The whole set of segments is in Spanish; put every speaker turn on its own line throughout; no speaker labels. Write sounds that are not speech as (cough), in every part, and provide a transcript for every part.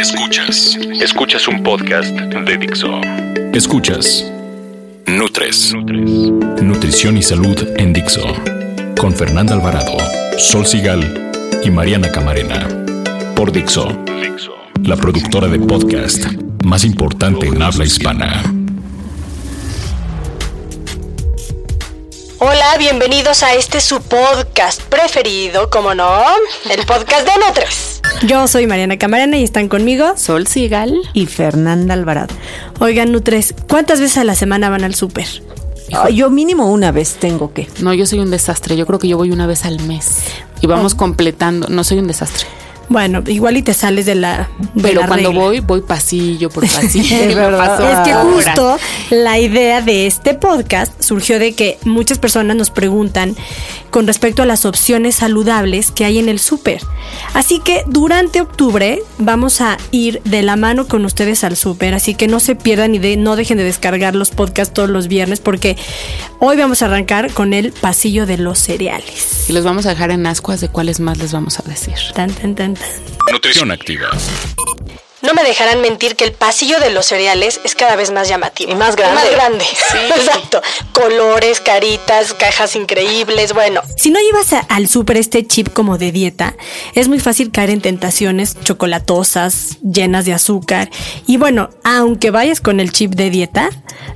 Escuchas, escuchas un podcast de Dixo. Escuchas Nutres, Nutrición y Salud en Dixo. Con Fernanda Alvarado, Sol Sigal y Mariana Camarena. Por Dixo, la productora de podcast más importante en habla hispana.
Hola, bienvenidos a este su podcast preferido, como no, el podcast de Nutres.
Yo soy Mariana Camarena y están conmigo
Sol Sigal
y Fernanda Alvarado.
Oigan, Nutres, ¿cuántas veces a la semana van al súper?
Yo mínimo una vez tengo que.
No, yo soy un desastre. Yo creo que yo voy una vez al mes. Y vamos
Oh.
completando. No soy un desastre.
Bueno, igual y te sales de la. de
Pero
la
cuando
regla.
voy, voy pasillo por (laughs) pasillo.
Es
Es que justo la idea de este podcast surgió de que muchas personas nos preguntan con respecto a las opciones saludables que hay en el súper. Así que durante octubre vamos a ir de la mano con ustedes al súper, así que no se pierdan y de- no dejen de descargar los podcasts todos los viernes porque hoy vamos a arrancar con el pasillo de los cereales.
Y los vamos a dejar en ascuas de cuáles más les vamos a decir.
Tan, tan, tan.
Nutrición activa.
No me dejarán mentir que el pasillo de los cereales es cada vez más llamativo.
Y más grande.
Más grande. (laughs) Exacto. Colores, caritas, cajas increíbles, bueno.
Si no llevas a- al súper este chip como de dieta, es muy fácil caer en tentaciones chocolatosas, llenas de azúcar. Y bueno, aunque vayas con el chip de dieta,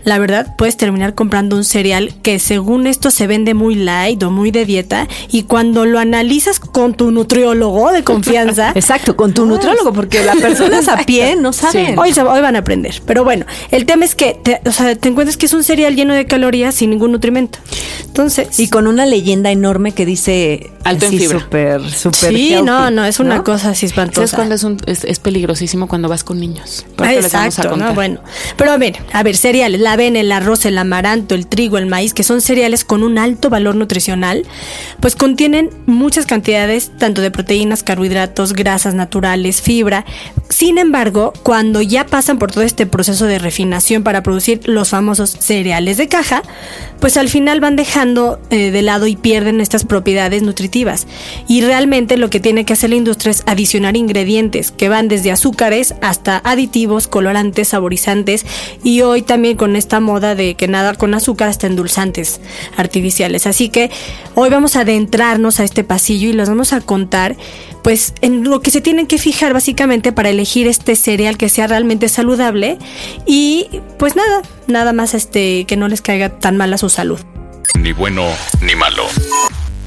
la verdad puedes terminar comprando un cereal que según esto se vende muy light o muy de dieta. Y cuando lo analizas con tu nutriólogo de confianza, (laughs)
Exacto, con tu nutrólogo, porque las personas (laughs) a pie no saben.
Hoy, se- hoy van a aprender. Pero bueno, el tema es que te, o sea, te encuentras que es un cereal lleno de calorías sin ningún nutrimento. Entonces,
Y con una leyenda enorme que dice
Alto en fibra.
Súper, súper.
sí,
healthy,
no, no, es una
¿no?
cosa así espantosa.
¿Sabes cuándo es, un- es, es peligrosísimo cuando vas con niños? Por
Ah,
eso les vamos a
exacto. ¿no? Bueno, pero a ver, a ver, cereales, la avena, el arroz, el amaranto, el trigo, el maíz, que son cereales con un alto valor nutricional, pues contienen muchas cantidades tanto de proteínas, carbohidratos, grasas naturales, fibra. Sin embargo, cuando ya pasan por todo este proceso de refinación para producir los famosos cereales de caja, pues al final van dejando eh, de lado y pierden estas propiedades nutritivas. Y realmente lo que tiene que hacer la industria es adicionar ingredientes que van desde azúcares hasta aditivos, colorantes, saborizantes y hoy también con esta moda de que nada con azúcar hasta endulzantes artificiales. Así que hoy vamos a adentrarnos a este pasillo y les vamos a contar pues en lo que se tienen que fijar básicamente para elegir este cereal que sea realmente saludable y pues nada, nada más este que no les caiga tan mal a su salud.
Ni bueno ni malo.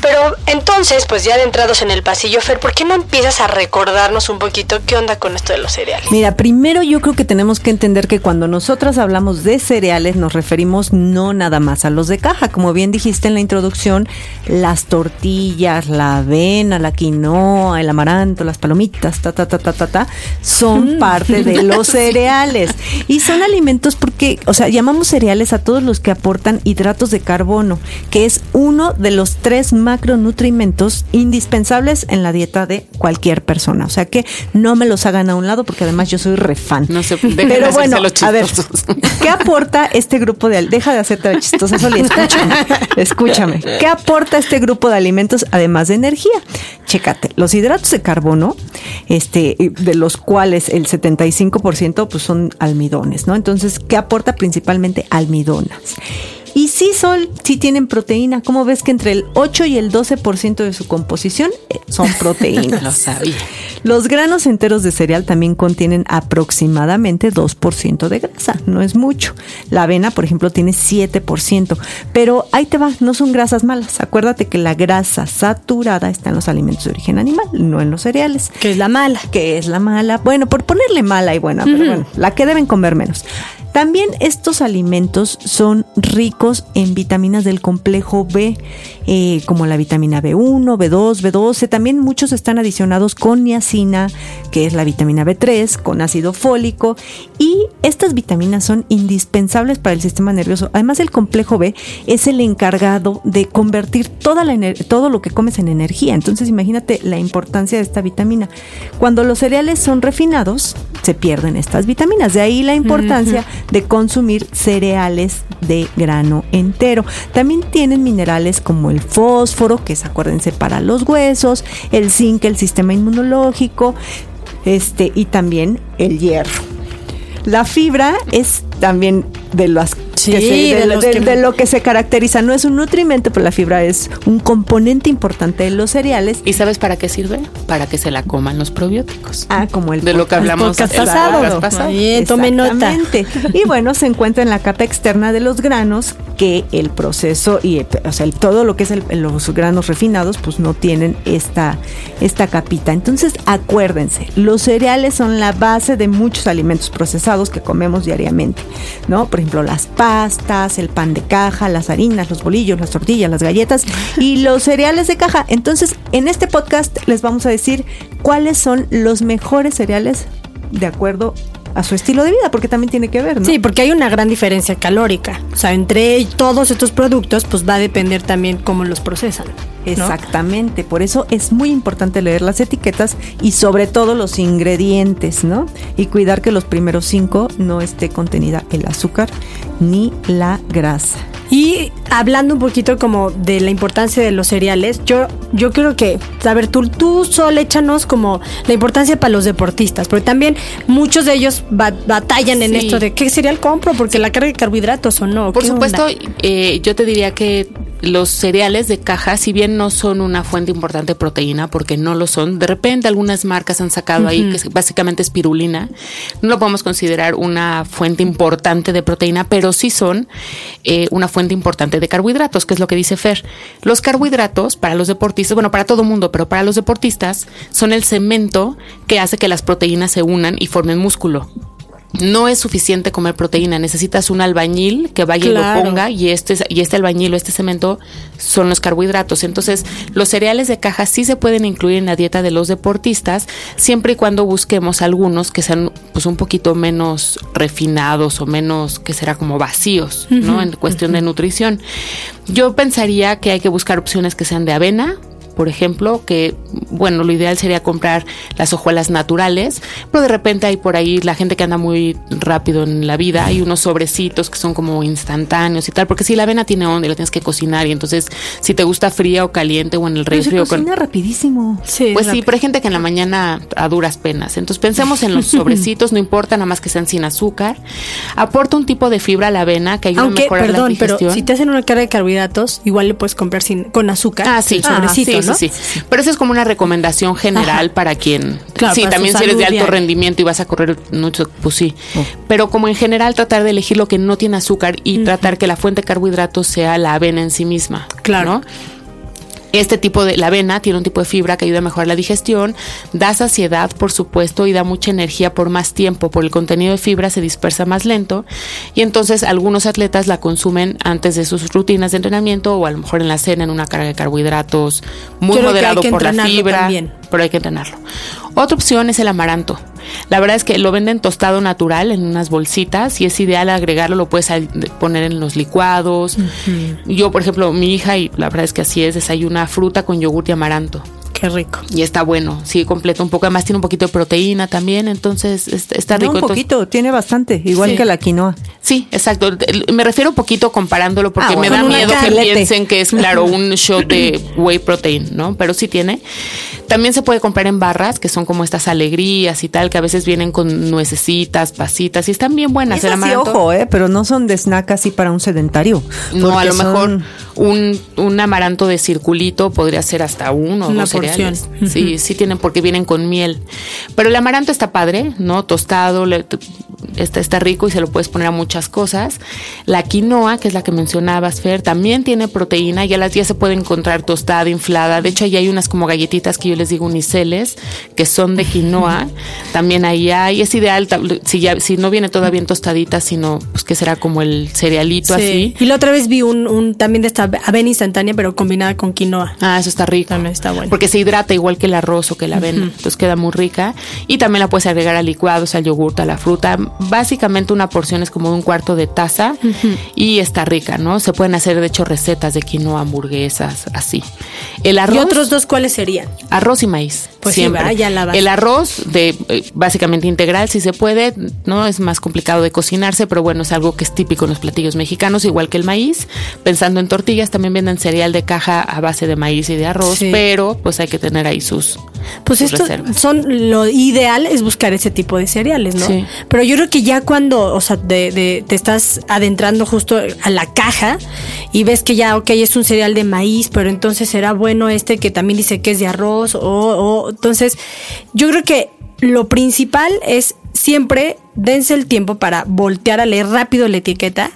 Pero entonces, pues ya adentrados en el pasillo, Fer, ¿por qué no empiezas a recordarnos un poquito qué onda con esto de los cereales?
Mira, primero yo creo que tenemos que entender que cuando nosotras hablamos de cereales nos referimos no nada más a los de caja, como bien dijiste en la introducción, las tortillas, la avena, la quinoa, el amaranto, las palomitas, ta ta ta ta ta ta, son parte de (laughs) los cereales. Y son alimentos porque, o sea, llamamos cereales a todos los que aportan hidratos de carbono, que es uno de los tres macronutrimentos indispensables en la dieta de cualquier persona. O sea que no me los hagan a un lado porque además yo soy refan.
No se- dejen de
Pero bueno,
los
a ver. ¿qué aporta este grupo de deja de hacerte la chistosa Soli, escúchame, escúchame. ¿Qué aporta este grupo de alimentos además de energía? Chécate, los hidratos de carbono, este, de los cuales el 75% pues son almidones, ¿no? Entonces, ¿qué aporta principalmente almidonas? Sí, Sol, sí tienen proteína. ¿Cómo ves que entre el 8 y el 12% de su composición eh, son (laughs) proteínas?
Lo sabía.
Los granos enteros de cereal también contienen aproximadamente 2% de grasa, no es mucho. La avena, por ejemplo, tiene 7%, pero ahí te va, no son grasas malas. Acuérdate que la grasa saturada está en los alimentos de origen animal, no en los cereales.
Que es la mala.
Que es la mala, bueno, por ponerle mala y buena, pero bueno, la que deben comer menos. También estos alimentos son ricos en vitaminas del complejo B, eh, como la vitamina B1, B2, B12. También muchos están adicionados con niacina, que es la vitamina B3, con ácido fólico. Y estas vitaminas son indispensables para el sistema nervioso. Además, el complejo B es el encargado de convertir toda la todo lo que comes en energía. Entonces, imagínate la importancia de esta vitamina. Cuando los cereales son refinados, se pierden estas vitaminas. De ahí la importancia de consumir cereales de grano entero. También tienen minerales como el fósforo, que es, acuérdense, para los huesos, el zinc, el sistema inmunológico, este, y también el hierro. La fibra es también de las de, lo que se caracteriza. No es un nutrimento, pero la fibra es un componente importante de los cereales.
¿Y sabes para qué sirve? Para que se la coman los probióticos.
Ah, como el
de lo que hablamos
el pasado. pasado. tome nota. Y bueno, se encuentra en la capa externa de los granos que el proceso y o sea, todo lo que es los granos refinados pues no tienen esta esta capita. Entonces, acuérdense, los cereales son la base de muchos alimentos procesados que comemos diariamente, ¿no? Por ejemplo, las pastas, el pan de caja, las harinas, los bolillos, las tortillas, las galletas (laughs) y los cereales de caja. Entonces, en este podcast les vamos a decir cuáles son los mejores cereales de acuerdo a su estilo de vida, porque también tiene que ver, ¿no?
Sí, porque hay una gran diferencia calórica. O sea, entre todos estos productos, pues va a depender también cómo los procesan.
Exactamente, por eso es muy importante leer las etiquetas y sobre todo los ingredientes, ¿no? Y cuidar que los primeros cinco no esté contenida el azúcar ni la grasa.
Y hablando un poquito como de la importancia de los cereales, yo, yo creo que, a ver, tú, tú solo échanos como la importancia para los deportistas, porque también muchos de ellos batallan en esto de qué cereal compro, porque la carga de carbohidratos o no.
Por supuesto, eh, yo te diría que los cereales de caja, si bien no son una fuente importante de proteína, porque no lo son, de repente algunas marcas han sacado ahí, que básicamente es pirulina, no lo podemos considerar una fuente importante de proteína, pero sí son eh, una fuente importante de carbohidratos, que es lo que dice Fer. Los carbohidratos para los deportistas, bueno, para todo mundo, pero para los deportistas son el cemento que hace que las proteínas se unan y formen músculo no es suficiente comer proteína, necesitas un albañil que vaya y lo ponga y este, y este albañil o este cemento son los carbohidratos. Entonces, los cereales de caja sí se pueden incluir en la dieta de los deportistas, siempre y cuando busquemos algunos que sean pues un poquito menos refinados o menos que será como vacíos, ¿no? En cuestión de nutrición. Yo pensaría que hay que buscar opciones que sean de avena, por ejemplo, que bueno, lo ideal sería comprar las hojuelas naturales, pero de repente hay por ahí la gente que anda muy rápido en la vida, hay unos sobrecitos que son como instantáneos y tal, porque si la avena tiene onda y la tienes que cocinar y entonces si te gusta fría o caliente o en el refri
se cocina rapidísimo.
Sí, pues sí, pero hay gente que en la mañana a duras penas. Entonces pensemos en los (laughs) sobrecitos, no importa nada más que sean sin azúcar. Aporta un tipo de fibra a la avena que ayuda a mejorar
perdón,
la digestión.
pero si te hacen una carga de carbohidratos, igual le puedes comprar sin con azúcar.
Ah, sí, sobrecito, sí, sí, Pero eso es como una recomendación general para quien. sí, también si eres de alto rendimiento y vas a correr mucho, pues sí. Oh. Pero como en general tratar de elegir lo que no tiene azúcar y tratar que la fuente de carbohidratos sea la avena en sí misma. Claro. Este tipo de, la avena tiene un tipo de fibra que ayuda a mejorar la digestión, da saciedad, por supuesto, y da mucha energía por más tiempo. Por el contenido de fibra se dispersa más lento y entonces algunos atletas la consumen antes de sus rutinas de entrenamiento o a lo mejor en la cena en una carga de carbohidratos muy moderado por la fibra, pero hay que entrenarlo. Otra opción es el amaranto. La verdad es que lo venden tostado natural en unas bolsitas y es ideal agregarlo, lo puedes poner en los licuados. Yo, por ejemplo, mi hija, y la verdad es que así es, desayuna fruta con yogur y amaranto.
Qué rico.
Y está bueno, sí, completo un poco. Además tiene un poquito de proteína también, entonces está rico.
un poquito, tiene bastante, igual que la quinoa.
Sí, exacto. Me refiero un poquito comparándolo porque ah, me da miedo que piensen que es, claro, un (laughs) shot de whey protein, ¿no? Pero sí tiene. También se puede comprar en barras, que son como estas alegrías y tal, que a veces vienen con nuecesitas, pasitas, y están bien buenas.
Es así, ojo, ¿eh? Pero no son de snack así para un sedentario.
No, a lo mejor un, un amaranto de circulito podría ser hasta uno o dos cereales. Sí, sí tienen porque vienen con miel. Pero el amaranto está padre, ¿no? Tostado, está, está rico y se lo puedes poner a muchas cosas. La quinoa, que es la que mencionabas, Fer, también tiene proteína, ya las días se puede encontrar tostada, inflada. De hecho, ahí hay unas como galletitas que yo les digo uniceles, que son de quinoa. También ahí hay, es ideal, si, ya, si no viene todavía en tostadita, sino pues que será como el cerealito así.
Y la otra vez vi un, un también de esta avena instantánea, pero combinada con quinoa.
Ah, eso está rico.
También está bueno.
Porque se hidrata igual que el arroz o que la avena, entonces queda muy rica. Y también la puedes agregar a licuados, al yogur, a la fruta. Básicamente una porción es como de un cuarto de taza y está rica, ¿no? Se pueden hacer de hecho recetas de quinoa, hamburguesas, así.
El arroz. ¿Y otros dos cuáles serían?
Arroz y maíz.
Pues siempre. ya la
El arroz de eh, básicamente integral, si se puede, no es más complicado de cocinarse, pero bueno, es algo que es típico en los platillos mexicanos, igual que el maíz. Pensando en tortillas, también venden cereal de caja a base de maíz y de arroz, pero pues hay que tener ahí sus
pues esto son lo ideal es buscar ese tipo de cereales, ¿no? Sí. Pero yo creo que ya cuando, o sea, de, te estás adentrando justo a la caja y ves que ya, ok, es un cereal de maíz, pero entonces será bueno este que también dice que es de arroz o, o entonces yo creo que lo principal es siempre dense el tiempo para voltear a leer rápido la etiqueta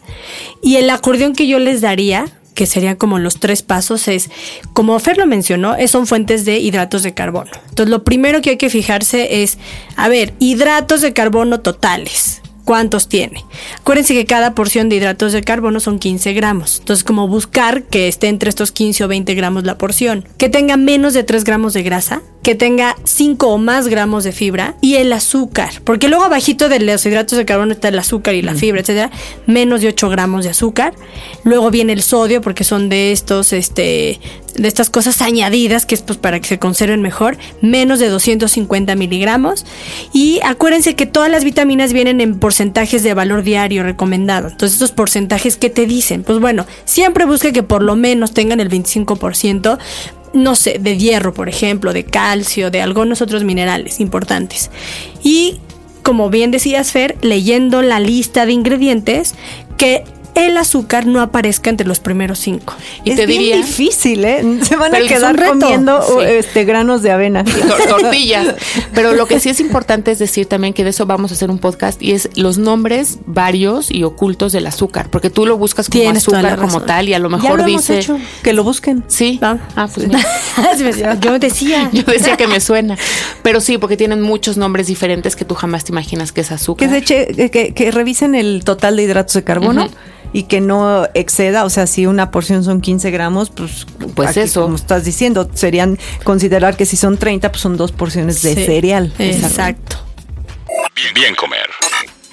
y el acordeón que yo les daría que serían como los tres pasos, es, como Fer lo mencionó, son fuentes de hidratos de carbono. Entonces, lo primero que hay que fijarse es, a ver, hidratos de carbono totales. ¿Cuántos tiene? Acuérdense que cada porción de hidratos de carbono son 15 gramos. Entonces, como buscar que esté entre estos 15 o 20 gramos la porción. Que tenga menos de 3 gramos de grasa que tenga 5 o más gramos de fibra y el azúcar, porque luego abajito de los hidratos de carbono está el azúcar y la fibra, etcétera, menos de 8 gramos de azúcar. Luego viene el sodio, porque son de estos, este, de estas cosas añadidas, que es pues para que se conserven mejor, menos de 250 miligramos. Y acuérdense que todas las vitaminas vienen en de valor diario recomendado. Entonces, estos porcentajes, ¿qué te dicen? Pues bueno, siempre busque que por lo menos tengan el 25%, no sé, de hierro, por ejemplo, de calcio, de algunos otros minerales importantes. Y como bien decías, Fer, leyendo la lista de ingredientes, que el azúcar no aparezca entre los primeros cinco.
Y es te diría difícil, ¿eh? (laughs) Se van a quedar comiendo este granos de avena, (laughs)
tortillas. Pero lo que sí es importante es decir también que de eso vamos a hacer un podcast y es los nombres varios y ocultos del azúcar, porque tú lo buscas como azúcar como tal y a lo mejor dice
que lo busquen.
Sí. Ah, ah pues (laughs)
yo decía,
yo decía que me suena, pero sí, porque tienen muchos nombres diferentes que tú jamás te imaginas que es azúcar.
Que, de que, que, revisen el total de hidratos de carbono y que no exceda, o sea, si una porción son 15 gramos, pues,
pues eso.
Como estás diciendo, serían considerar que si son 30, pues son dos porciones de cereal.
Exacto.
Bien, bien comer.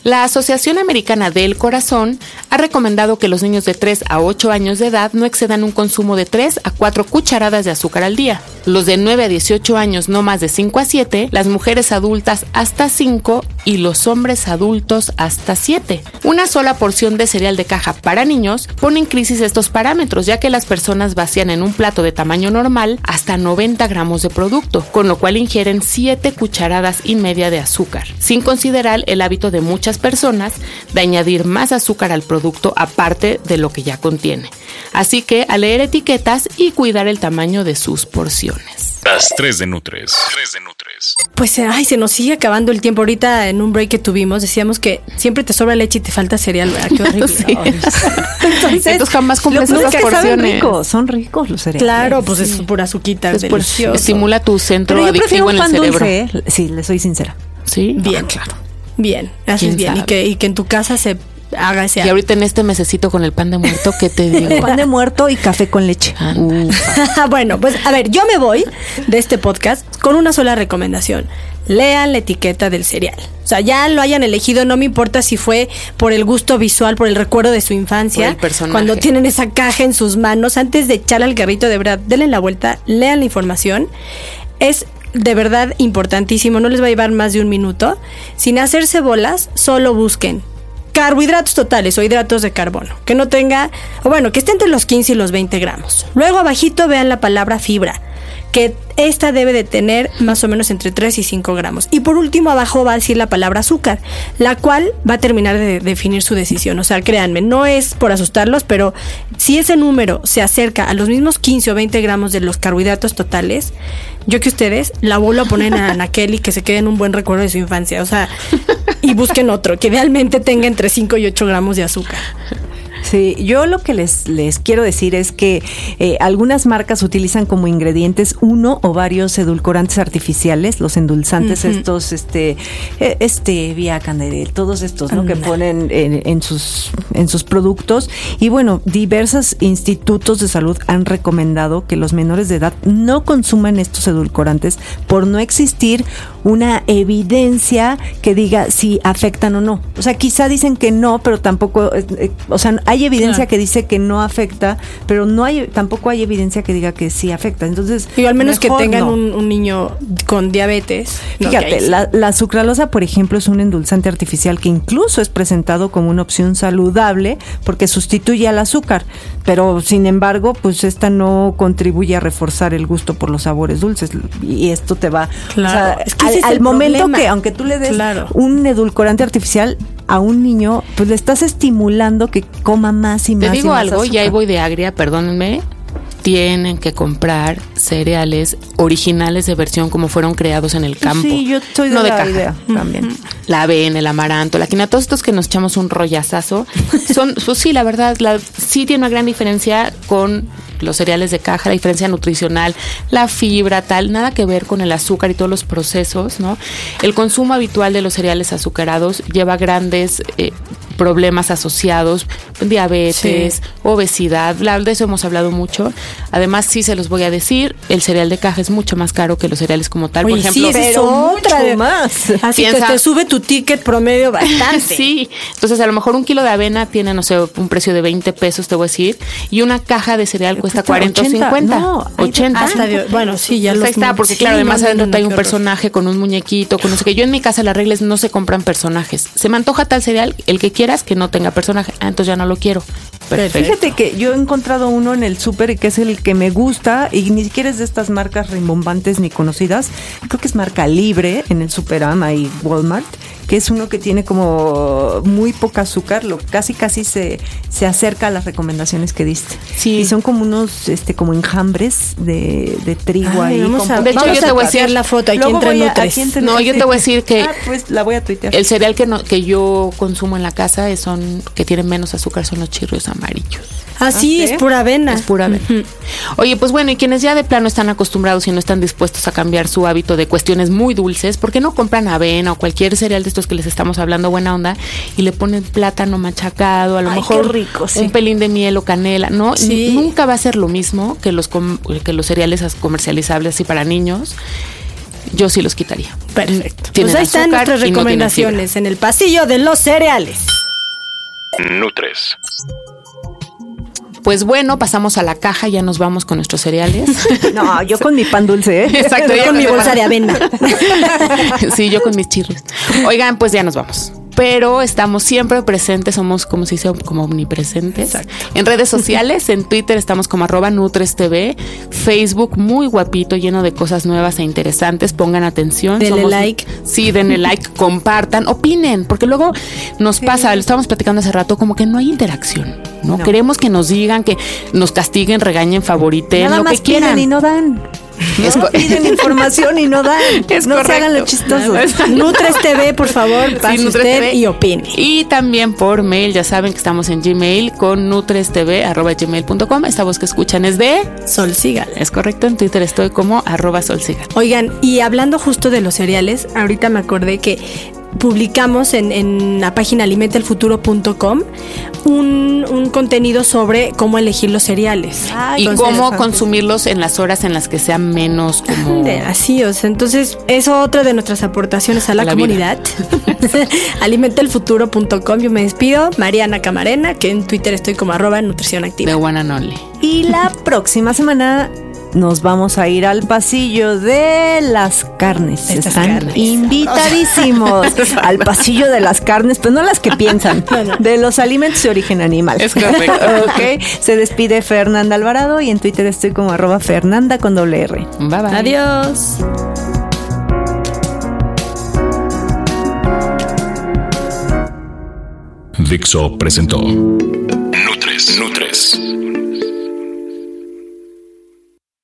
La Asociación Americana del Corazón ha recomendado que los niños de 3 a 8 años de edad no excedan un consumo de 3 a 4 cucharadas de azúcar al día. Los de 9 a 18 años no más de 5 a 7, las mujeres adultas hasta 5 y los hombres adultos hasta 7. Una sola porción de cereal de caja para niños pone en crisis estos parámetros, ya que las personas vacían en un plato de tamaño normal hasta 90 gramos de producto, con lo cual ingieren 7 cucharadas y media de azúcar, sin considerar el hábito de muchas personas de añadir más azúcar al producto aparte de lo que ya contiene. Así que a leer etiquetas y cuidar el tamaño de sus porciones.
Las 3 de Nutres. 3 de
Nutres. Pues ay, se nos sigue acabando el tiempo. Ahorita en un break que tuvimos decíamos que siempre te sobra leche y te falta cereal. Qué horrible. (laughs)
Entonces, jamás cumples esas porciones.
Ricos, son ricos los cereales.
Claro, pues es pura azuquita, es delicioso.
estimula tu centro adictivo en el cerebro. Dulce,
¿eh? Sí, le soy sincera.
Sí,
bien, ah, claro. Bien, haces bien. Y que, y que en tu casa se haga ese.
Y ahorita en este mesecito con el pan de muerto, ¿qué te digo? (laughs)
pan de muerto y café con leche. (laughs)
bueno, pues a ver, yo me voy de este podcast con una sola recomendación. Lean la etiqueta del cereal. O sea, ya lo hayan elegido, no me importa si fue por el gusto visual, por el recuerdo de su infancia. Cuando tienen esa caja en sus manos, antes de echar al carrito, de verdad, denle la vuelta, lean la información. Es de verdad importantísimo, no les va a llevar más de un minuto. Sin hacerse bolas, solo busquen carbohidratos totales o hidratos de carbono, que no tenga, o bueno, que esté entre los 15 y los 20 gramos. Luego abajito vean la palabra fibra, que esta debe de tener más o menos entre 3 y 5 gramos. Y por último abajo va a decir la palabra azúcar, la cual va a terminar de definir su decisión. O sea, créanme, no es por asustarlos, pero si ese número se acerca a los mismos 15 o 20 gramos de los carbohidratos totales, yo que ustedes la vuelvo a poner a Ana Kelly que se quede en un buen recuerdo de su infancia. O sea, y busquen otro que realmente tenga entre 5 y 8 gramos de azúcar.
Sí, yo lo que les, les quiero decir es que eh, algunas marcas utilizan como ingredientes uno o varios edulcorantes artificiales, los endulzantes estos, este, eh, este vía canderel, todos estos, ¿no? Que ponen en, en sus en sus productos y bueno, diversos institutos de salud han recomendado que los menores de edad no consuman estos edulcorantes por no existir una evidencia que diga si afectan o no. O sea, quizá dicen que no, pero tampoco, eh, eh, o sea, hay evidencia que dice que no afecta, pero no hay, tampoco hay evidencia que diga que sí afecta. Entonces,
y al menos que tengan un, niño con diabetes.
Fíjate, la, la sucralosa, por ejemplo, es un endulzante artificial que incluso es presentado como una opción saludable porque sustituye al azúcar, pero sin embargo, pues esta no contribuye a reforzar el gusto por los sabores dulces y esto te va,
claro.
es que al, momento que aunque tú le des un edulcorante artificial a un niño, pues le estás estimulando que coma más y más.
Te digo algo,
y
ahí voy de agria, perdónenme tienen que comprar cereales originales de versión como fueron creados en el campo.
Sí, yo estoy de no de caja. también.
La avena, el amaranto, la quina, todos estos que nos echamos un rollazazo, (laughs) son, pues sí, la verdad, la, sí tiene una gran diferencia con los cereales de caja, la diferencia nutricional, la fibra, tal, nada que ver con el azúcar y todos los procesos, ¿no? El consumo habitual de los cereales azucarados lleva grandes eh, problemas asociados, diabetes, obesidad, de eso hemos hablado mucho. Además, sí se los voy a decir, el cereal de caja es mucho más caro que los cereales como tal. Por ejemplo,
sí, pero otra más. Así que te sube tu ticket promedio bastante. (laughs)
sí, entonces a lo mejor un kilo de avena tiene, no sé, un precio de 20 pesos, te voy a decir, y una caja de cereal cuesta 40 o 50. No, 80.
bueno, sí, ya
lo está, porque claro, además adentro hay un personaje con un muñequito, con no sé qué. Yo en mi casa las reglas no se compran personajes. Se me antoja tal cereal, el que quiera que no tenga personaje. Ah, entonces ya no lo quiero.
Perfecto. Fíjate que yo he encontrado uno en el súper que es el que me gusta y ni siquiera es de estas marcas rimbombantes ni conocidas. Creo que es marca libre en el Superama y Walmart que es uno que tiene como muy poca azúcar, lo casi casi se, se acerca a las recomendaciones que diste. Sí. Y son como unos este como enjambres de, de trigo ahí.
de hecho, yo te voy a decir la foto aquí entre
No, yo te voy a decir que
ah, pues la voy a tuitear.
El cereal que no, que yo consumo en la casa son que tienen menos azúcar son los chirrios amarillos.
Así es pura avena.
Es pura avena. Oye, pues bueno, y quienes ya de plano están acostumbrados y no están dispuestos a cambiar su hábito de cuestiones muy dulces, ¿por qué no compran avena o cualquier cereal de estos que les estamos hablando buena onda y le ponen plátano machacado, a lo mejor
rico,
un pelín de miel o canela, ¿no? Nunca va a ser lo mismo que los que los cereales comercializables así para niños yo sí los quitaría.
Perfecto. Pues ahí están nuestras recomendaciones en el pasillo de los cereales.
Nutres.
Pues bueno, pasamos a la caja, ya nos vamos con nuestros cereales. (laughs)
No, yo con mi pan dulce, ¿eh?
Exacto, yo con mi bolsa de avena. (laughs)
Sí, yo con mis chirros. Oigan, pues ya nos vamos pero estamos siempre presentes, somos como si dice, como omnipresentes. En redes sociales, en Twitter estamos como arroba NutresTV, Facebook muy guapito, lleno de cosas nuevas e interesantes, pongan atención.
Denle like.
Sí, denle like, compartan, opinen, porque luego nos pasa, lo estábamos platicando hace rato, como que no hay interacción, ¿no? Queremos que nos digan, que nos castiguen, regañen, favoriten, lo que quieran.
y no dan. No piden información y no dan. (laughs) no se hagan lo chistoso.
Nutres TV, por favor, pase usted y opine.
Y también por mail, ya saben que estamos en Gmail con nutrestv.gmail.com. Esta voz que escuchan es de
Sol Sigal.
Es correcto, en Twitter estoy como arroba Sol
Oigan, y hablando justo de los cereales, ahorita me acordé que publicamos en, la página alimentelfuturo.com un, un contenido sobre cómo elegir los cereales.
y cómo consumirlos en las horas en las que sean menos como...
Así, o sea, entonces es otra de nuestras aportaciones a la, comunidad. (laughs) alimentelfuturo.com, yo me despido. Mariana Camarena, que en Twitter estoy como arroba nutrición activa.
De One and
Y la próxima semana nos vamos a ir al pasillo de las carnes. Están invitadísimos (laughs) al pasillo de las carnes, pero no las que piensan, (laughs) de los alimentos de origen animal.
Es correcto. (laughs)
ok. Se despide Fernanda Alvarado y en Twitter estoy como arroba Fernanda con doble R.
Bye bye.
Adiós.
Dixo presentó Nutres. Nutres.